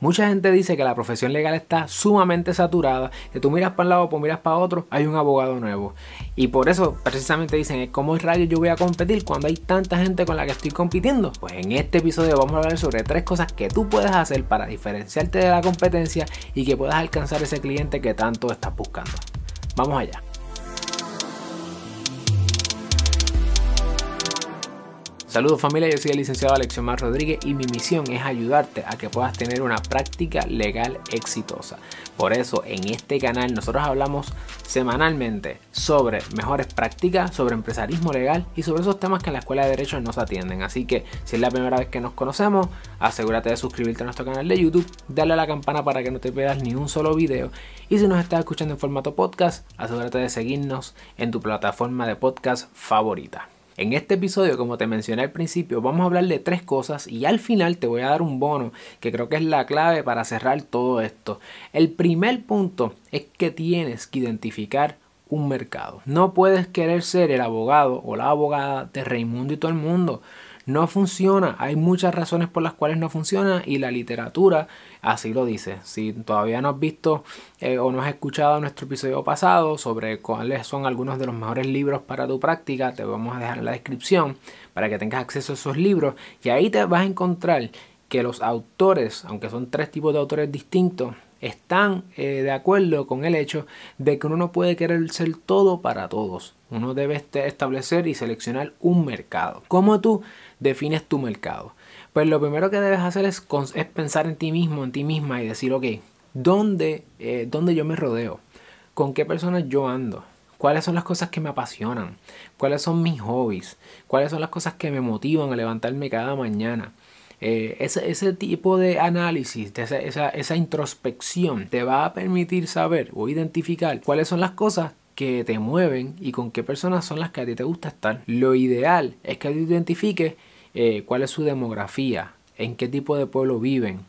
Mucha gente dice que la profesión legal está sumamente saturada, que tú miras para un lado, pues miras para otro, hay un abogado nuevo. Y por eso precisamente dicen, ¿cómo es radio yo voy a competir cuando hay tanta gente con la que estoy compitiendo? Pues en este episodio vamos a hablar sobre tres cosas que tú puedes hacer para diferenciarte de la competencia y que puedas alcanzar ese cliente que tanto estás buscando. Vamos allá. Saludos familia, yo soy el licenciado Alexiomar Rodríguez y mi misión es ayudarte a que puedas tener una práctica legal exitosa. Por eso en este canal nosotros hablamos semanalmente sobre mejores prácticas, sobre empresarismo legal y sobre esos temas que en la Escuela de Derecho nos atienden. Así que si es la primera vez que nos conocemos, asegúrate de suscribirte a nuestro canal de YouTube, darle a la campana para que no te pierdas ni un solo video y si nos estás escuchando en formato podcast, asegúrate de seguirnos en tu plataforma de podcast favorita. En este episodio, como te mencioné al principio, vamos a hablar de tres cosas y al final te voy a dar un bono que creo que es la clave para cerrar todo esto. El primer punto es que tienes que identificar un mercado. No puedes querer ser el abogado o la abogada de Raimundo y todo el mundo no funciona. Hay muchas razones por las cuales no funciona y la literatura así lo dice. Si todavía no has visto eh, o no has escuchado nuestro episodio pasado sobre cuáles son algunos de los mejores libros para tu práctica, te vamos a dejar en la descripción para que tengas acceso a esos libros y ahí te vas a encontrar que los autores, aunque son tres tipos de autores distintos, están eh, de acuerdo con el hecho de que uno no puede querer ser todo para todos. Uno debe este, establecer y seleccionar un mercado. ¿Cómo tú defines tu mercado? Pues lo primero que debes hacer es, pensar en ti mismo, en ti misma y decir, ok, ¿dónde, eh, ¿dónde yo me rodeo? ¿Con qué personas yo ando? ¿Cuáles son las cosas que me apasionan? ¿Cuáles son mis hobbies? ¿Cuáles son las cosas que me motivan a levantarme cada mañana? Eh, ese, tipo de análisis, esa, esa, esa introspección te va a permitir saber o identificar cuáles son las cosas que te mueven y con qué personas son las que a ti te gusta estar. Lo ideal es que tú identifiques eh, cuál es su demografía, en qué tipo de pueblo viven,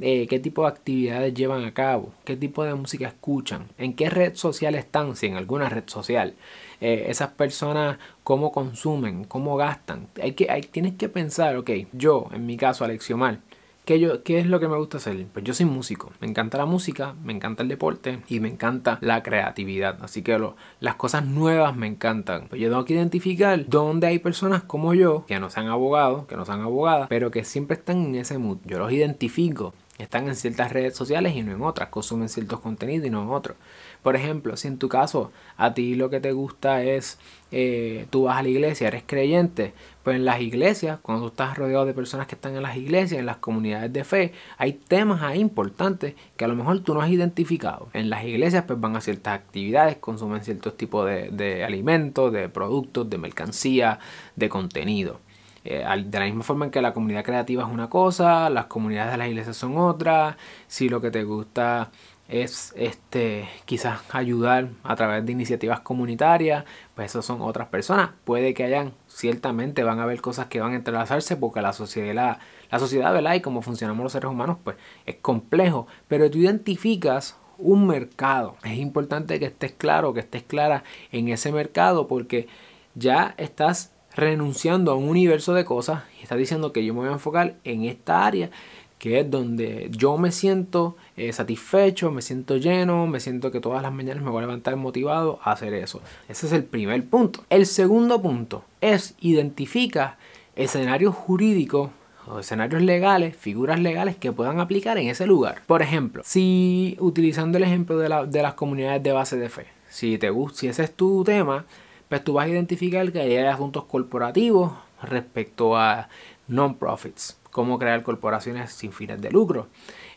eh, qué tipo de actividades llevan a cabo, qué tipo de música escuchan, en qué red social están, si en alguna red social. Eh, esas personas cómo consumen, cómo gastan. Hay que, tienes que pensar, ok, yo, en mi caso, Alexiomar, ¿Qué, yo, ¿Qué es lo que me gusta hacer? Pues yo soy músico, me encanta la música, me encanta el deporte y me encanta la creatividad. Así que las cosas nuevas me encantan. Pues yo tengo que identificar dónde hay personas como yo, que no sean abogados, que no sean abogadas, pero que siempre están en ese mood. Yo los identifico. Están en ciertas redes sociales y no en otras, consumen ciertos contenidos y no en otros. Por ejemplo, si en tu caso a ti lo que te gusta es, eh, tú vas a la iglesia, eres creyente, pues en las iglesias, cuando tú estás rodeado de personas que están en las iglesias, en las comunidades de fe, hay temas ahí importantes que a lo mejor tú no has identificado. En las iglesias pues van a ciertas actividades, consumen ciertos tipos de, de alimentos, de productos, de mercancía, de contenido. Eh, de la misma forma en que la comunidad creativa es una cosa, las comunidades de las iglesias son otra, si lo que te gusta es este quizás ayudar a través de iniciativas comunitarias, pues esas son otras personas. Puede que hayan, ciertamente van a haber cosas que van a entrelazarse porque la sociedad, la, la sociedad, ¿verdad? Y como funcionamos los seres humanos, pues es complejo. Pero tú identificas un mercado. Es importante que estés claro, que estés clara en ese mercado porque ya estás renunciando a un universo de cosas y estás diciendo que yo me voy a enfocar en esta área que es donde yo me siento eh, satisfecho, me siento lleno, me siento que todas las mañanas me voy a levantar motivado a hacer eso. Ese es el primer punto. El segundo punto es identifica escenarios jurídicos o escenarios legales, figuras legales que puedan aplicar en ese lugar. Por ejemplo, si utilizando el ejemplo de, las comunidades de base de fe, si te gusta, si ese es tu tema, pues tú vas a identificar que hay asuntos corporativos respecto a non-profits cómo crear corporaciones sin fines de lucro.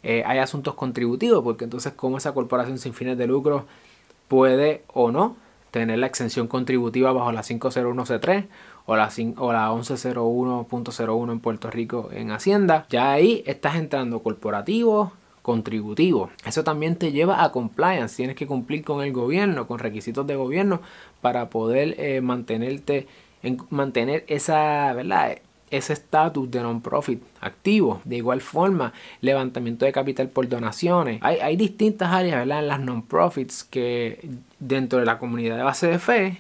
Eh, hay asuntos contributivos, porque entonces cómo esa corporación sin fines de lucro puede o no tener la exención contributiva bajo la 501C3 o la, o la 1101.01 en Puerto Rico en Hacienda. Ya ahí estás entrando corporativo, contributivo. Eso también te lleva a compliance. Tienes que cumplir con el gobierno, con requisitos de gobierno para poder eh, mantenerte, en, mantener esa, ¿verdad? ese estatus de non-profit activo. De igual forma, levantamiento de capital por donaciones. Hay, hay distintas áreas ¿verdad? en las non-profits que dentro de la comunidad de base de fe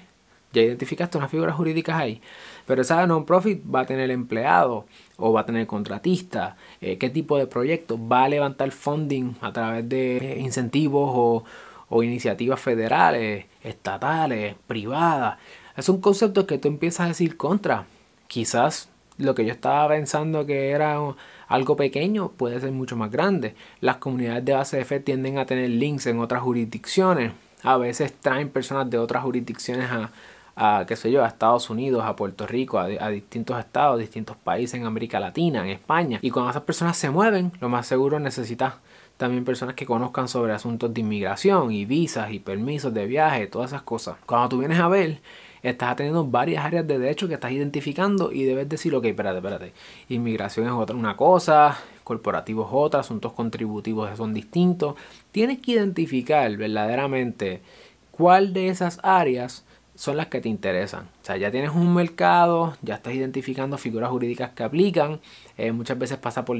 Ya identificaste unas figuras jurídicas ahí. Pero esa non-profit va a tener empleados o va a tener contratistas. Eh, ¿Qué tipo de proyecto? ¿Va a levantar funding a través de incentivos o, o iniciativas federales, estatales, privadas? Es un concepto que tú empiezas a decir contra. Quizás lo que yo estaba pensando que era algo pequeño puede ser mucho más grande. Las comunidades de base de fe tienden a tener links en otras jurisdicciones. A veces traen personas de otras jurisdicciones a, a qué sé yo, a Estados Unidos, a Puerto Rico, a, distintos estados, distintos países en América Latina, en España. Y cuando esas personas se mueven, lo más seguro necesitas también personas que conozcan sobre asuntos de inmigración y visas y permisos de viaje, todas esas cosas. Cuando tú vienes a ver, estás teniendo varias áreas de derecho que estás identificando y debes decir, ok, espérate, espérate. Inmigración es otra una cosa, corporativo es otra, asuntos contributivos son distintos. Tienes que identificar verdaderamente cuál de esas áreas son las que te interesan. O sea, ya tienes un mercado, ya estás identificando figuras jurídicas que aplican. Eh, muchas veces pasa, por,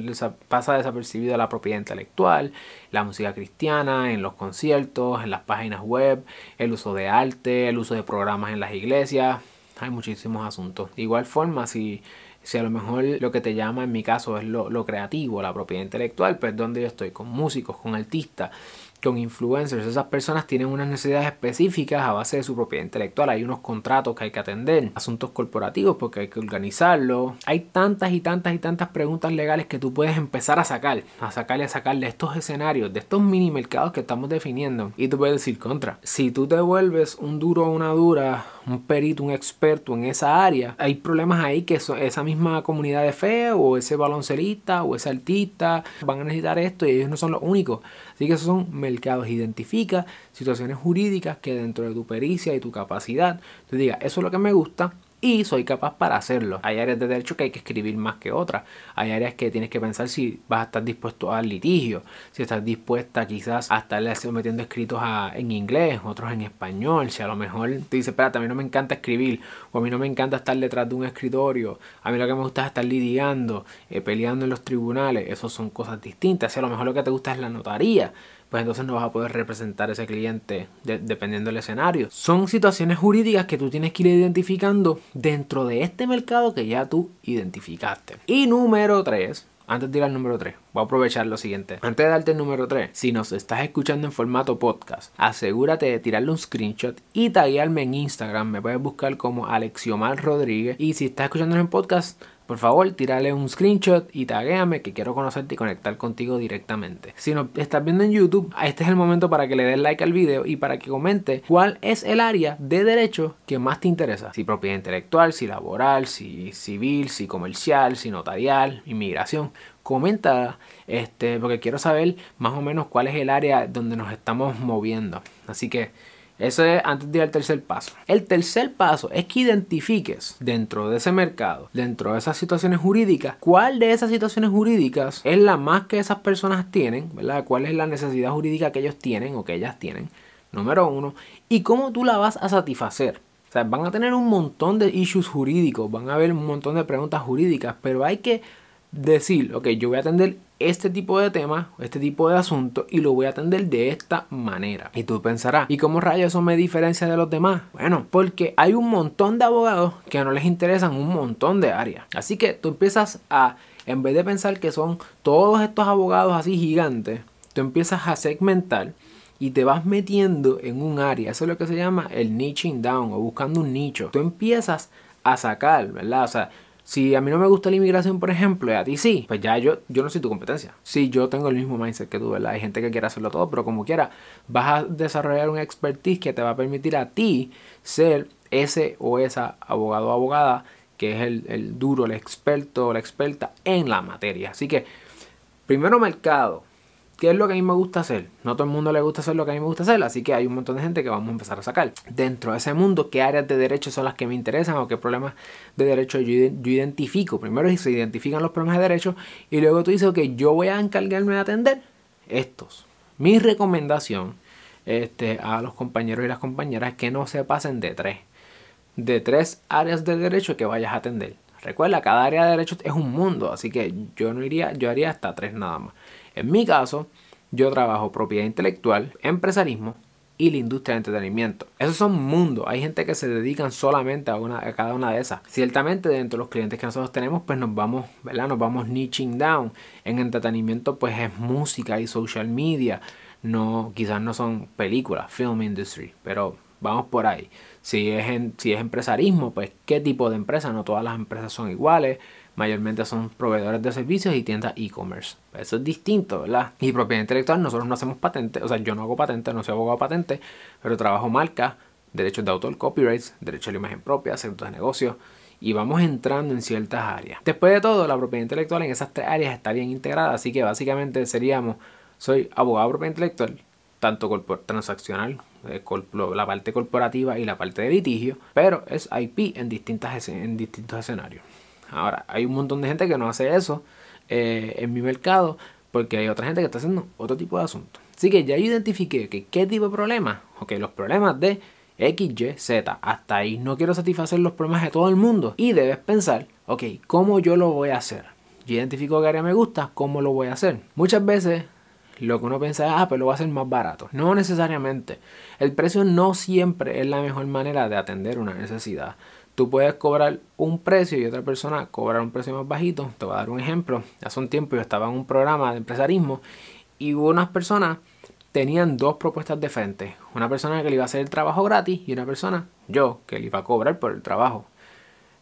pasa desapercibido la propiedad intelectual, la música cristiana, en los conciertos, en las páginas web, el uso de arte, el uso de programas en las iglesias. Hay muchísimos asuntos. De igual forma, si, si a lo mejor lo que te llama en mi caso es lo, lo creativo, la propiedad intelectual, pues donde yo estoy con músicos, con artistas con influencers. Esas personas tienen unas necesidades específicas a base de su propiedad intelectual. Hay unos contratos que hay que atender, asuntos corporativos porque hay que organizarlo. Hay tantas y tantas y tantas preguntas legales que tú puedes empezar a sacar, a sacar y a sacar de estos escenarios, de estos mini mercados que estamos definiendo. Y tú puedes decir contra. Si tú te vuelves un duro o una dura, un perito, un experto en esa área, hay problemas ahí que esa misma comunidad de fe o ese baloncelista o ese artista van a necesitar esto y ellos no son los únicos. Así que esos son mercados. Identifica situaciones jurídicas que dentro de tu pericia y tu capacidad te diga, eso es lo que me gusta, y soy capaz para hacerlo. Hay áreas de derecho que hay que escribir más que otras. Hay áreas que tienes que pensar si vas a estar dispuesto al litigio, si estás dispuesta quizás a estar metiendo escritos en inglés, otros en español. Si a lo mejor te dices, espérate, a mí no me encanta escribir, o a mí no me encanta estar detrás de un escritorio, a mí lo que me gusta es estar lidiando, eh, peleando en los tribunales. Esas son cosas distintas. Si a lo mejor lo que te gusta es la notaría, pues entonces no vas a poder representar a ese cliente dependiendo del escenario. Son situaciones jurídicas que tú tienes que ir identificando dentro de este mercado que ya tú identificaste. Y número 3, antes de ir al número 3, voy a aprovechar lo siguiente. Antes de darte el número 3, si nos estás escuchando en formato podcast, asegúrate de tirarle un screenshot y taguearme en Instagram. Me puedes buscar como Alexiomar Rodríguez. Y si estás escuchando en podcast, por favor, tírale un screenshot y taguéame que quiero conocerte y conectar contigo directamente. Si nos estás viendo en YouTube, este es el momento para que le des like al video y para que comente cuál es el área de derecho que más te interesa. Si propiedad intelectual, si laboral, si civil, si comercial, si notarial, inmigración. Comenta, este, porque quiero saber más o menos cuál es el área donde nos estamos moviendo. Así que eso es antes de ir al tercer paso. El tercer paso es que identifiques dentro de ese mercado, dentro de esas situaciones jurídicas, cuál de esas situaciones jurídicas es la más que esas personas tienen, ¿verdad? ¿Cuál es la necesidad jurídica que ellos tienen o que ellas tienen? Número uno. Y cómo tú la vas a satisfacer. O sea, van a tener un montón de issues jurídicos, van a haber un montón de preguntas jurídicas, pero hay que decir, ok, yo voy a atender este tipo de tema, este tipo de asunto y lo voy a atender de esta manera. Y tú pensarás, ¿y cómo rayos eso me diferencia de los demás? Bueno, porque hay un montón de abogados que no les interesan un montón de áreas. Así que tú empiezas a, en vez de pensar que son todos estos abogados así gigantes, tú empiezas a segmentar y te vas metiendo en un área. Eso es lo que se llama el niching down o buscando un nicho. Tú empiezas a sacar, ¿verdad? O sea, si a mí no me gusta la inmigración, por ejemplo, y a ti sí, pues ya yo, yo no soy tu competencia. Sí, yo tengo el mismo mindset que tú, ¿verdad? Hay gente que quiere hacerlo todo, pero como quiera, vas a desarrollar un expertise que te va a permitir a ti ser ese o esa abogado o abogada que es el, el duro, el experto o la experta en la materia. Así que, primero mercado, ¿Qué es lo que a mí me gusta hacer? No todo el mundo le gusta hacer lo que a mí me gusta hacer, así que hay un montón de gente que vamos a empezar a sacar. Dentro de ese mundo, ¿qué áreas de derecho son las que me interesan o qué problemas de derecho yo, identifico? Primero se identifican los problemas de derecho y luego tú dices, ok, yo voy a encargarme de atender estos. Mi recomendación este, a los compañeros y las compañeras es que no se pasen de tres. De tres áreas de derecho que vayas a atender. Recuerda, cada área de derecho es un mundo, así que yo no iría, yo haría hasta tres nada más. En mi caso, yo trabajo propiedad intelectual, empresarismo, y la industria de entretenimiento. Esos son mundos. Hay gente que se dedican solamente a, una, a cada una de esas. Ciertamente dentro de los clientes que nosotros tenemos, pues nos vamos, ¿verdad? Nos vamos niching down. En entretenimiento, pues es música y social media. No, quizás no son películas, film industry, pero vamos por ahí. Si es, en, si es empresarismo, pues qué tipo de empresa. No todas las empresas son iguales mayormente son proveedores de servicios y tiendas e-commerce. Eso es distinto, ¿verdad? Y propiedad intelectual, nosotros no hacemos patentes, o sea, yo no hago patentes, no soy abogado de patentes, pero trabajo marca, derechos de autor, copyrights, derechos de la imagen propia, secretos de negocio, y vamos entrando en ciertas áreas. Después de todo, la propiedad intelectual en esas tres áreas está bien integrada, así que básicamente seríamos, soy abogado de propiedad intelectual, tanto transaccional, eh, la parte corporativa y la parte de litigio, pero es IP en, distintas, en distintos escenarios. Ahora, hay un montón de gente que no hace eso eh, en mi mercado porque hay otra gente que está haciendo otro tipo de asuntos. Así que ya identifiqué que qué tipo de problemas, ok, los problemas de X, Y, Z, hasta ahí no quiero satisfacer los problemas de todo el mundo y debes pensar, ok, ¿cómo yo lo voy a hacer? Yo identifico qué área me gusta, ¿cómo lo voy a hacer? Muchas veces lo que uno piensa es, ah, pero lo va a hacer más barato. No necesariamente. El precio no siempre es la mejor manera de atender una necesidad tú puedes cobrar un precio y otra persona cobrar un precio más bajito. Te voy a dar un ejemplo. Hace un tiempo yo estaba en un programa de empresarismo y unas personas tenían dos propuestas de frente. Una persona que le iba a hacer el trabajo gratis y una persona, yo, que le iba a cobrar por el trabajo.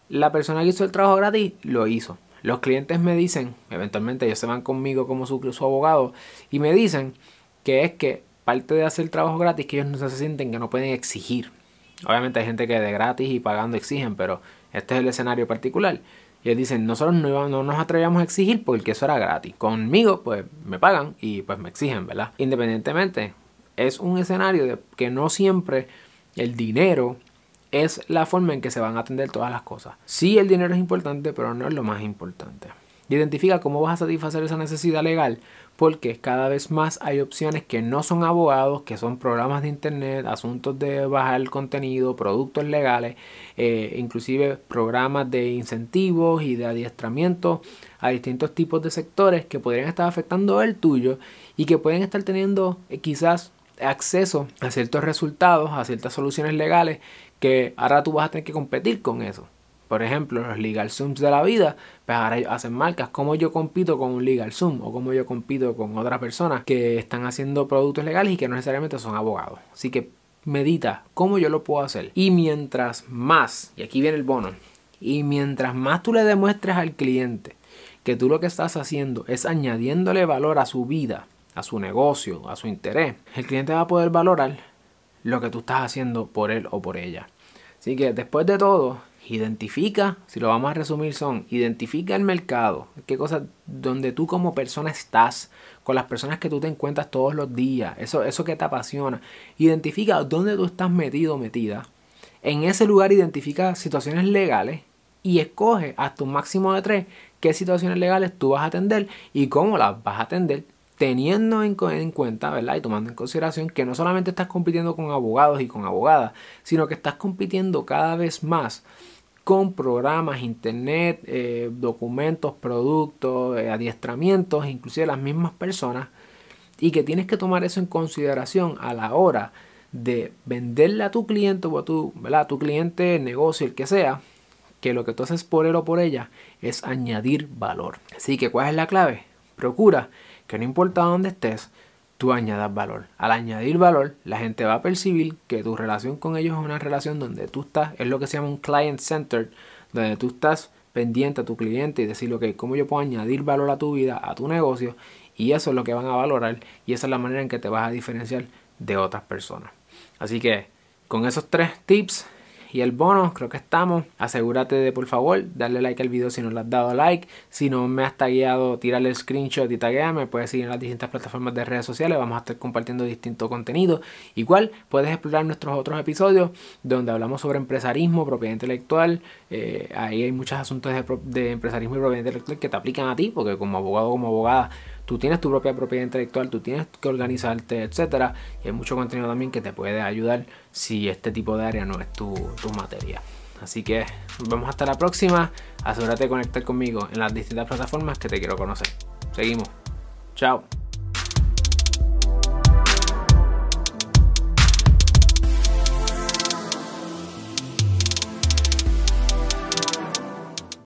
La persona que hizo el trabajo gratis lo hizo. Los clientes me dicen, eventualmente ellos se van conmigo como su, su abogado, y me dicen que es que parte de hacer el trabajo gratis que ellos no se sienten que no pueden exigir. Obviamente hay gente que de gratis y pagando exigen, pero este es el escenario particular. Y ellos dicen, nosotros no, no nos atrevíamos a exigir porque eso era gratis. Conmigo, pues me pagan y pues me exigen, ¿verdad? Independientemente, es un escenario de que no siempre el dinero es la forma en que se van a atender todas las cosas. Sí, el dinero es importante, pero no es lo más importante. Identifica cómo vas a satisfacer esa necesidad legal porque cada vez más hay opciones que no son abogados, que son programas de internet, asuntos de bajar el contenido, productos legales, eh, inclusive programas de incentivos y de adiestramiento a distintos tipos de sectores que podrían estar afectando el tuyo y que pueden estar teniendo eh, quizás acceso a ciertos resultados, a ciertas soluciones legales que ahora tú vas a tener que competir con eso. Por ejemplo, los Legal Zooms de la vida, pues ahora hacen marcas. ¿Cómo yo compito con un Legal Zoom? O cómo yo compito con otras personas que están haciendo productos legales y que no necesariamente son abogados. Así que medita cómo yo lo puedo hacer. Y mientras más, y aquí viene el bono, y mientras más tú le demuestres al cliente que tú lo que estás haciendo es añadiéndole valor a su vida, a su negocio, a su interés, el cliente va a poder valorar lo que tú estás haciendo por él o por ella. Así que después de todo, Identifica, si lo vamos a resumir, son identifica el mercado, qué cosas donde tú como persona estás, con las personas que tú te encuentras todos los días, eso, eso que te apasiona. Identifica dónde tú estás metido metida. En ese lugar identifica situaciones legales y escoge hasta un máximo de tres qué situaciones legales tú vas a atender y cómo las vas a atender teniendo en, cuenta, ¿verdad? Y tomando en consideración que no solamente estás compitiendo con abogados y con abogadas, sino que estás compitiendo cada vez más con programas, internet, eh, documentos, productos, eh, adiestramientos, inclusive las mismas personas, y que tienes que tomar eso en consideración a la hora de venderle a tu cliente o a tu, a tu cliente, negocio, el que sea, que lo que tú haces por él o por ella es añadir valor. Así que, ¿cuál es la clave? Procura que no importa dónde estés, tú añadas valor. Al añadir valor, la gente va a percibir que tu relación con ellos es una relación donde tú estás, es lo que se llama un client centered, donde tú estás pendiente a tu cliente y decir, ok, ¿cómo yo puedo añadir valor a tu vida, a tu negocio? Y eso es lo que van a valorar y esa es la manera en que te vas a diferenciar de otras personas. Así que con esos tres tips y el bono, creo que estamos. Asegúrate de por favor darle like al video si no le has dado like. Si no me has tagueado, tírale el screenshot y tagueame. Puedes seguir en las distintas plataformas de redes sociales. Vamos a estar compartiendo distinto contenido. Igual puedes explorar nuestros otros episodios donde hablamos sobre empresarismo, propiedad intelectual. Eh, ahí hay muchos asuntos de, de empresarismo y propiedad intelectual que te aplican a ti, porque como abogado o como abogada tú tienes tu propia propiedad intelectual, tú tienes que organizarte, etcétera. Y hay mucho contenido también que te puede ayudar si este tipo de área no es tu, tu materia. Así que nos vemos hasta la próxima. Asegúrate de conectar conmigo en las distintas plataformas que te quiero conocer. Seguimos. Chao.